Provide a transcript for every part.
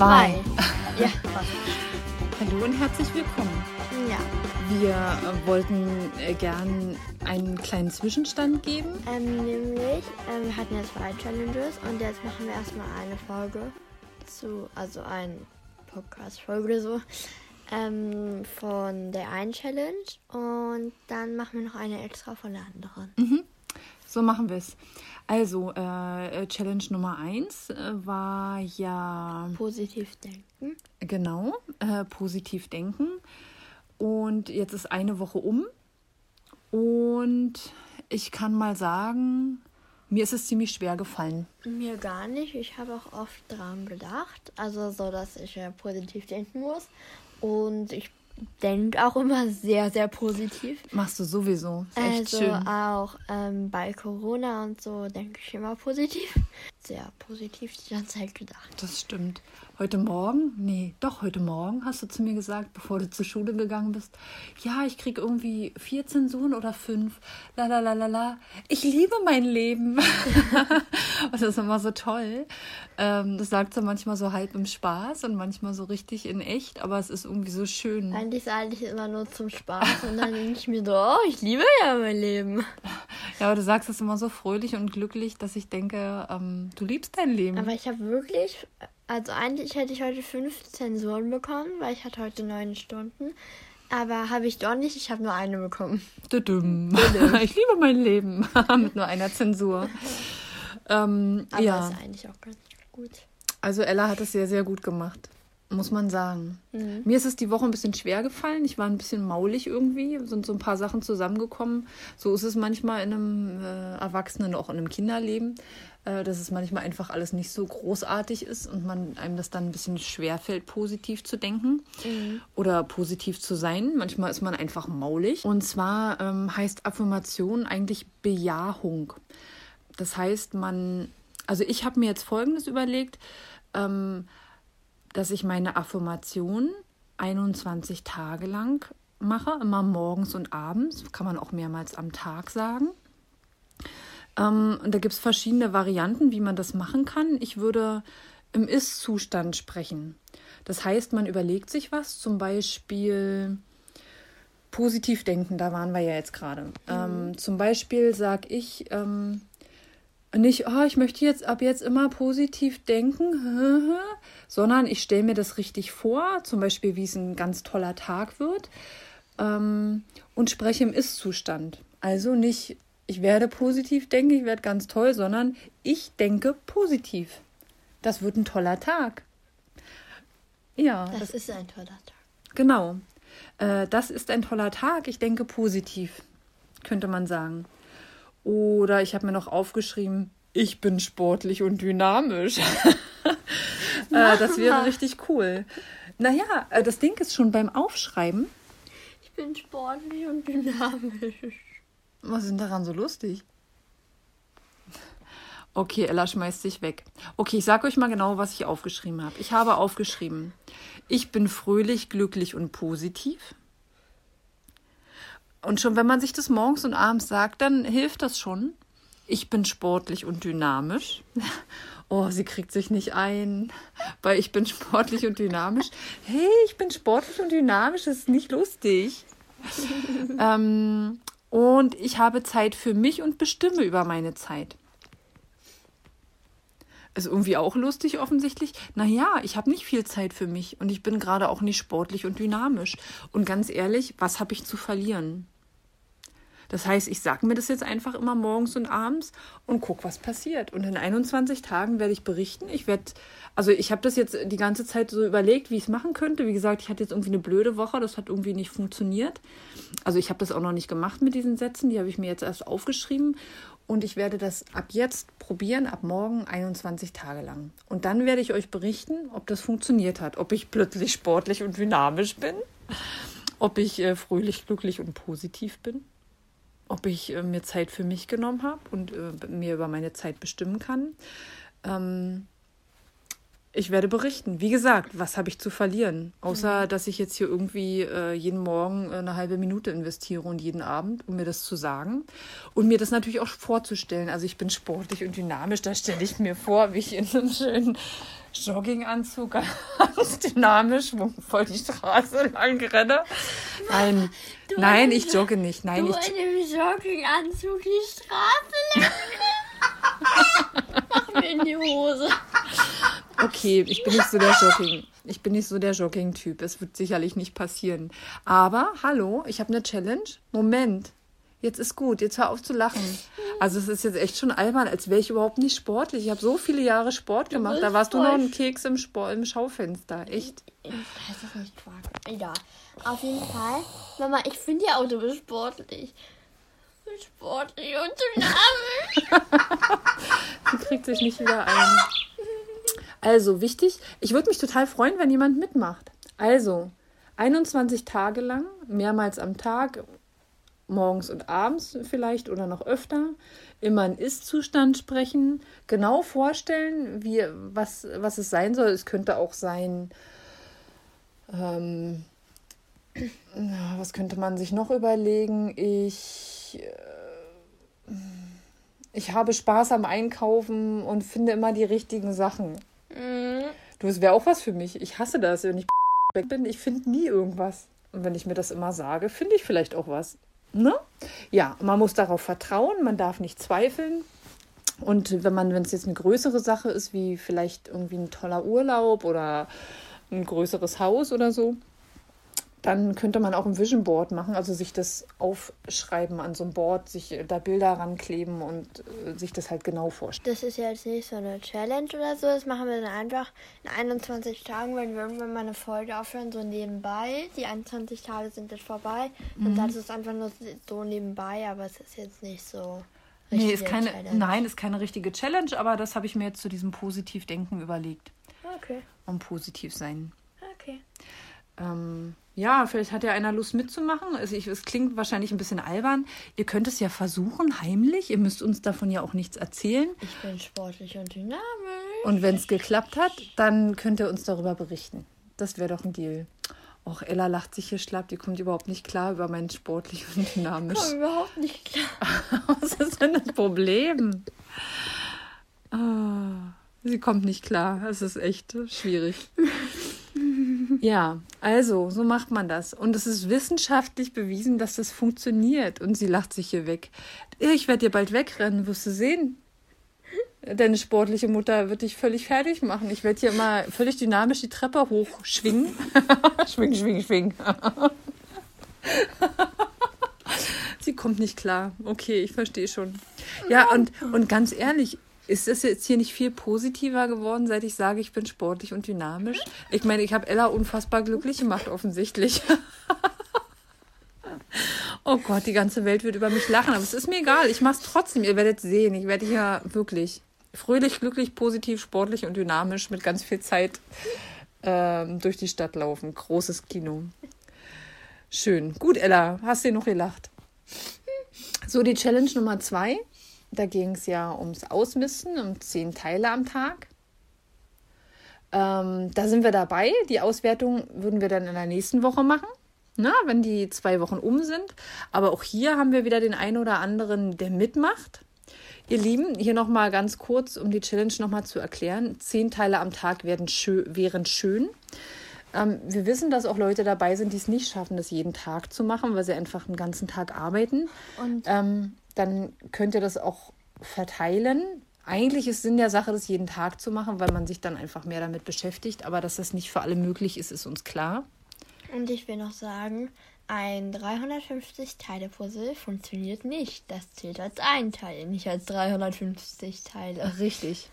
Zwei. 2. Ja, Hallo und herzlich willkommen. ja. Wir äh, wollten äh, gern einen kleinen Zwischenstand geben. Ähm, nämlich, ähm, wir hatten jetzt zwei Challenges und jetzt machen wir erstmal eine Folge zu, also eine Podcast-Folge oder so, ähm, von der einen Challenge und dann machen wir noch eine extra von der anderen. So machen wir es. Also, äh, äh, Challenge Nummer eins äh, war ja Positiv denken. genau äh, positiv denken. Und jetzt ist eine Woche um. Und ich kann mal sagen, mir ist es ziemlich schwer gefallen. Mir gar nicht. Ich habe auch oft dran gedacht. Also so, dass ich äh, positiv denken muss. Und ich denke auch immer sehr, sehr positiv. Machst du sowieso. Ist echt also schön. auch ähm, bei Corona und so denke ich immer positiv. Sehr positiv die ganze Zeit gedacht. Das stimmt. Heute Morgen, nee, doch heute Morgen hast du zu mir gesagt, bevor du zur Schule gegangen bist, ja, ich krieg irgendwie vier Zensuren oder fünf. La la la la la. Ich liebe mein Leben. und das ist immer so toll. Ähm, das sagt sie manchmal so halb im Spaß und manchmal so richtig in echt, aber es ist irgendwie so schön. Eigentlich sage ich immer nur zum Spaß und dann denke ich mir so, oh, ich liebe ja mein Leben. Ja, aber du sagst es immer so fröhlich und glücklich, dass ich denke, ähm, du liebst dein Leben. Aber ich habe wirklich, also eigentlich hätte ich heute fünf Zensuren bekommen, weil ich hatte heute neun Stunden. Aber habe ich doch nicht, ich habe nur eine bekommen. Düdüm. Ich liebe mein Leben mit nur einer Zensur. Ähm, Aber ja. ist eigentlich auch ganz gut. Also Ella hat es sehr, sehr gut gemacht, muss man sagen. Mhm. Mir ist es die Woche ein bisschen schwer gefallen. Ich war ein bisschen maulig irgendwie, sind so ein paar Sachen zusammengekommen. So ist es manchmal in einem äh, Erwachsenen, auch in einem Kinderleben, äh, dass es manchmal einfach alles nicht so großartig ist und man einem das dann ein bisschen schwer fällt, positiv zu denken oder positiv zu sein. Manchmal ist man einfach maulig. Und zwar ähm, heißt Affirmation eigentlich Bejahung. Das heißt, man, also ich habe mir jetzt Folgendes überlegt, ähm, dass ich meine Affirmation 21 Tage lang mache, immer morgens und abends, kann man auch mehrmals am Tag sagen. Ähm, und da gibt es verschiedene Varianten, wie man das machen kann. Ich würde im Ist-Zustand sprechen. Das heißt, man überlegt sich was, zum Beispiel positiv denken, da waren wir ja jetzt gerade. Ähm, zum Beispiel sage ich ähm, nicht, oh, ich möchte jetzt ab jetzt immer positiv denken, sondern ich stelle mir das richtig vor, zum Beispiel, wie es ein ganz toller Tag wird ähm, und spreche im Ist-Zustand. Also nicht, ich werde positiv denken, ich werde ganz toll, sondern ich denke positiv. Das wird ein toller Tag. Ja, Das, das, ist ein toller Tag. genau. Äh, das ist ein toller Tag, ich denke positiv, könnte man sagen. Oder ich habe mir noch aufgeschrieben, ich bin sportlich und dynamisch. äh, das wäre richtig cool. Naja, äh, das Ding ist schon beim Aufschreiben. Ich bin sportlich und dynamisch. Was ist denn daran so lustig? Okay, Ella schmeißt sich weg. Okay, ich sage euch mal genau, was ich aufgeschrieben habe. Ich habe aufgeschrieben, ich bin fröhlich, glücklich und positiv. Und schon wenn man sich das morgens und abends sagt, dann hilft das schon. Ich bin sportlich und dynamisch. Oh, sie kriegt sich nicht ein, weil ich bin sportlich und dynamisch. Hey, ich bin sportlich und dynamisch, das ist nicht lustig. ähm, und ich habe Zeit für mich und bestimme über meine Zeit. Ist irgendwie auch lustig offensichtlich. Naja, ich habe nicht viel Zeit für mich und ich bin gerade auch nicht sportlich und dynamisch. Und ganz ehrlich, was habe ich zu verlieren? Das heißt, ich sage mir das jetzt einfach immer morgens und abends und guck, was passiert. Und in 21 Tagen werde ich berichten. Ich werde, also ich habe das jetzt die ganze Zeit so überlegt, wie ich es machen könnte. Wie gesagt, ich hatte jetzt irgendwie eine blöde Woche, das hat irgendwie nicht funktioniert. Also ich habe das auch noch nicht gemacht mit diesen Sätzen, die habe ich mir jetzt erst aufgeschrieben. Und ich werde das ab jetzt probieren, ab morgen 21 Tage lang. Und dann werde ich euch berichten, ob das funktioniert hat. Ob ich plötzlich sportlich und dynamisch bin. Ob ich äh, fröhlich, glücklich und positiv bin. Ob ich äh, mir Zeit für mich genommen habe und äh, mir über meine Zeit bestimmen kann. Ähm, ich werde berichten. Wie gesagt, was habe ich zu verlieren? Außer, dass ich jetzt hier irgendwie äh, jeden Morgen eine halbe Minute investiere und jeden Abend, um mir das zu sagen. Und mir das natürlich auch vorzustellen. Also ich bin sportlich und dynamisch. Da stelle ich mir vor, wie ich in einem schönen Jogginganzug, ganz dynamisch, voll die Straße lang renne. Nein, Du nein, ich jogge nicht. Nein, Du ich, in dem Jogginganzug die Straße lang. Mach mir in die Hose. okay, ich bin nicht so der Jogging. Ich bin nicht so der Jogging-Typ. Es wird sicherlich nicht passieren. Aber, hallo, ich habe eine Challenge. Moment. Jetzt ist gut, jetzt hör auf zu lachen. Also es ist jetzt echt schon albern, als wäre ich überhaupt nicht sportlich. Ich habe so viele Jahre Sport gemacht. Da warst du noch ein Keks im, Sport, im Schaufenster. Echt. Das ist nicht Quark. Egal. Auf jeden Fall. Mama, ich finde ja auch, du bist sportlich. Sportlich und dynamisch. Sie kriegt sich nicht wieder ein. Also, wichtig, ich würde mich total freuen, wenn jemand mitmacht. Also, 21 Tage lang, mehrmals am Tag, morgens und abends vielleicht oder noch öfter, immer einen Ist-Zustand sprechen, genau vorstellen, wie, was, was es sein soll. Es könnte auch sein, ähm, was könnte man sich noch überlegen? Ich ich habe Spaß am Einkaufen und finde immer die richtigen Sachen. Mhm. Du, es wäre auch was für mich. Ich hasse das, wenn ich bin. Ich finde nie irgendwas. Und wenn ich mir das immer sage, finde ich vielleicht auch was. Ne? Ja, man muss darauf vertrauen, man darf nicht zweifeln. Und wenn man, wenn es jetzt eine größere Sache ist, wie vielleicht irgendwie ein toller Urlaub oder ein größeres Haus oder so, dann könnte man auch ein Vision Board machen, also sich das aufschreiben an so einem Board, sich da Bilder rankleben und äh, sich das halt genau vorstellen. Das ist ja jetzt nicht so eine Challenge oder so. Das machen wir dann einfach in 21 Tagen, wenn wir irgendwann mal eine Folge aufhören, so nebenbei. Die 21 Tage sind jetzt vorbei. Und das ist einfach nur so nebenbei, aber es ist jetzt nicht so. Nee, ist keine, Challenge. nein, ist keine richtige Challenge, aber das habe ich mir jetzt zu diesem Positivdenken überlegt. Okay, Um positiv sein. okay. Ähm, ja, vielleicht hat ja einer Lust mitzumachen. Also ich, es klingt wahrscheinlich ein bisschen albern. Ihr könnt es ja versuchen, heimlich. Ihr müsst uns davon ja auch nichts erzählen. Ich bin sportlich und dynamisch. Und wenn es geklappt hat, dann könnt ihr uns darüber berichten. Das wäre doch ein Deal. Och, Ella lacht sich hier schlapp. Die kommt überhaupt nicht klar über meinen sportlich und dynamisch. Komm überhaupt nicht klar. Was ist denn das Problem? Ah, sie kommt nicht klar. Es ist echt schwierig. Ja, also, so macht man das. Und es ist wissenschaftlich bewiesen, dass das funktioniert. Und sie lacht sich hier weg. Ich werde dir bald wegrennen, wirst du sehen. Deine sportliche Mutter wird dich völlig fertig machen. Ich werde hier immer völlig dynamisch die Treppe hochschwingen. schwing, schwing, schwing. Sie kommt nicht klar. Okay, ich verstehe schon. Ja, und, und ganz ehrlich, ist das jetzt hier nicht viel positiver geworden, seit ich sage, ich bin sportlich und dynamisch? Ich meine, ich habe Ella unfassbar glücklich gemacht, offensichtlich. Oh Gott, die ganze Welt wird über mich lachen, aber es ist mir egal. Ich mache es trotzdem. Ihr werdet sehen. Ich werde hier wirklich fröhlich, glücklich, positiv, sportlich und dynamisch mit ganz viel Zeit ähm, durch die Stadt laufen. Großes Kino. Schön. Gut, Ella, hast du noch gelacht? So, die Challenge Nummer zwei. Da ging es ja ums Ausmisten, um zehn Teile am Tag. Ähm, da sind wir dabei. Die Auswertung würden wir dann in der nächsten Woche machen, na, wenn die zwei Wochen um sind. Aber auch hier haben wir wieder den einen oder anderen, der mitmacht. Ihr Lieben, hier nochmal ganz kurz, um die Challenge nochmal zu erklären. Zehn Teile am Tag werden schö wären schön. Ähm, wir wissen, dass auch Leute dabei sind, die es nicht schaffen, das jeden Tag zu machen, weil sie einfach einen ganzen Tag arbeiten. Und Ähm, dann könnt ihr das auch verteilen. Eigentlich ist Sinn der Sache, das jeden Tag zu machen, weil man sich dann einfach mehr damit beschäftigt. Aber dass das nicht für alle möglich ist, ist uns klar. Und ich will noch sagen, ein 350-Teile-Puzzle funktioniert nicht. Das zählt als ein Teil, nicht als 350 Teile. Richtig.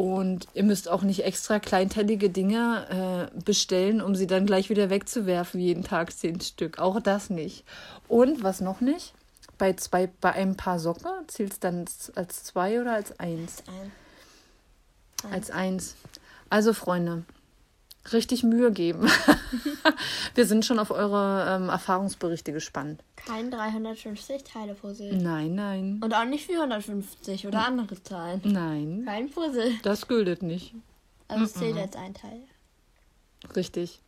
Und ihr müsst auch nicht extra kleinteilige Dinge äh, bestellen, um sie dann gleich wieder wegzuwerfen, jeden Tag zehn Stück. Auch das nicht. Und was noch nicht? Bei, zwei, bei einem Paar Socken zählt es dann als zwei oder als eins? Ein. Als eins. Also, Freunde, richtig Mühe geben. Wir sind schon auf eure ähm, Erfahrungsberichte gespannt. Kein 350-Teile-Puzzle. Nein, nein, Und auch nicht 450 oder andere Zahlen. nein. Kein Puzzle. Das gilt nicht. Also es zählt als ein Teil. Richtig.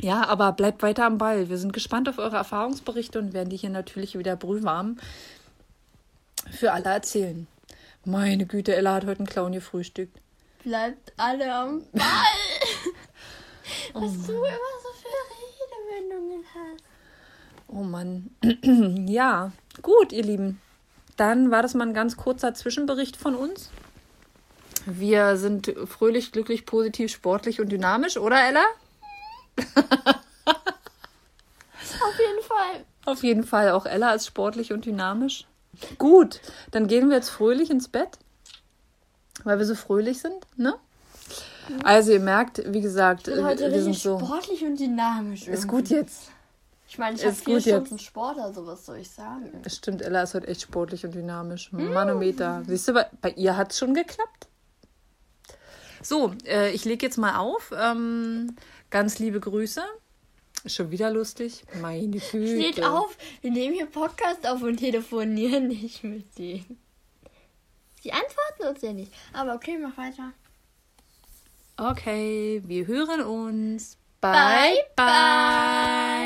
Ja, aber bleibt weiter am Ball. Wir sind gespannt auf eure Erfahrungsberichte und werden die hier natürlich wieder brühwarm für alle erzählen. Meine Güte, Ella hat heute einen Clown gefrühstückt. Bleibt alle am Ball. Was du immer so für Redewendungen hast. Oh Mann. ja, gut, ihr Lieben. Dann war das mal ein ganz kurzer Zwischenbericht von uns. Wir sind fröhlich, glücklich, positiv, sportlich und dynamisch, oder Ella? Auf jeden Fall. Auf jeden Fall. Auch Ella ist sportlich und dynamisch. Gut, dann gehen wir jetzt fröhlich ins Bett, weil wir so fröhlich sind, ne? Also ihr merkt, wie gesagt, Ich bin heute wir sind so. sportlich und dynamisch. Ist irgendwie. gut jetzt. Ich meine, ich habe Ist vier gut jetzt. Stunden Sport, also was soll ich sagen? Stimmt, Ella ist heute echt sportlich und dynamisch. Manometer. Siehst du, bei, bei ihr hat es schon geklappt. So, äh, ich lege jetzt mal auf. Ähm, ganz liebe Grüße. Ist schon wieder lustig. Meine Güte. Steht auf, wir nehmen hier Podcast auf und telefonieren nicht mit denen. Die antworten uns ja nicht. Aber okay, mach weiter. Okay, wir hören uns. Bye, bye.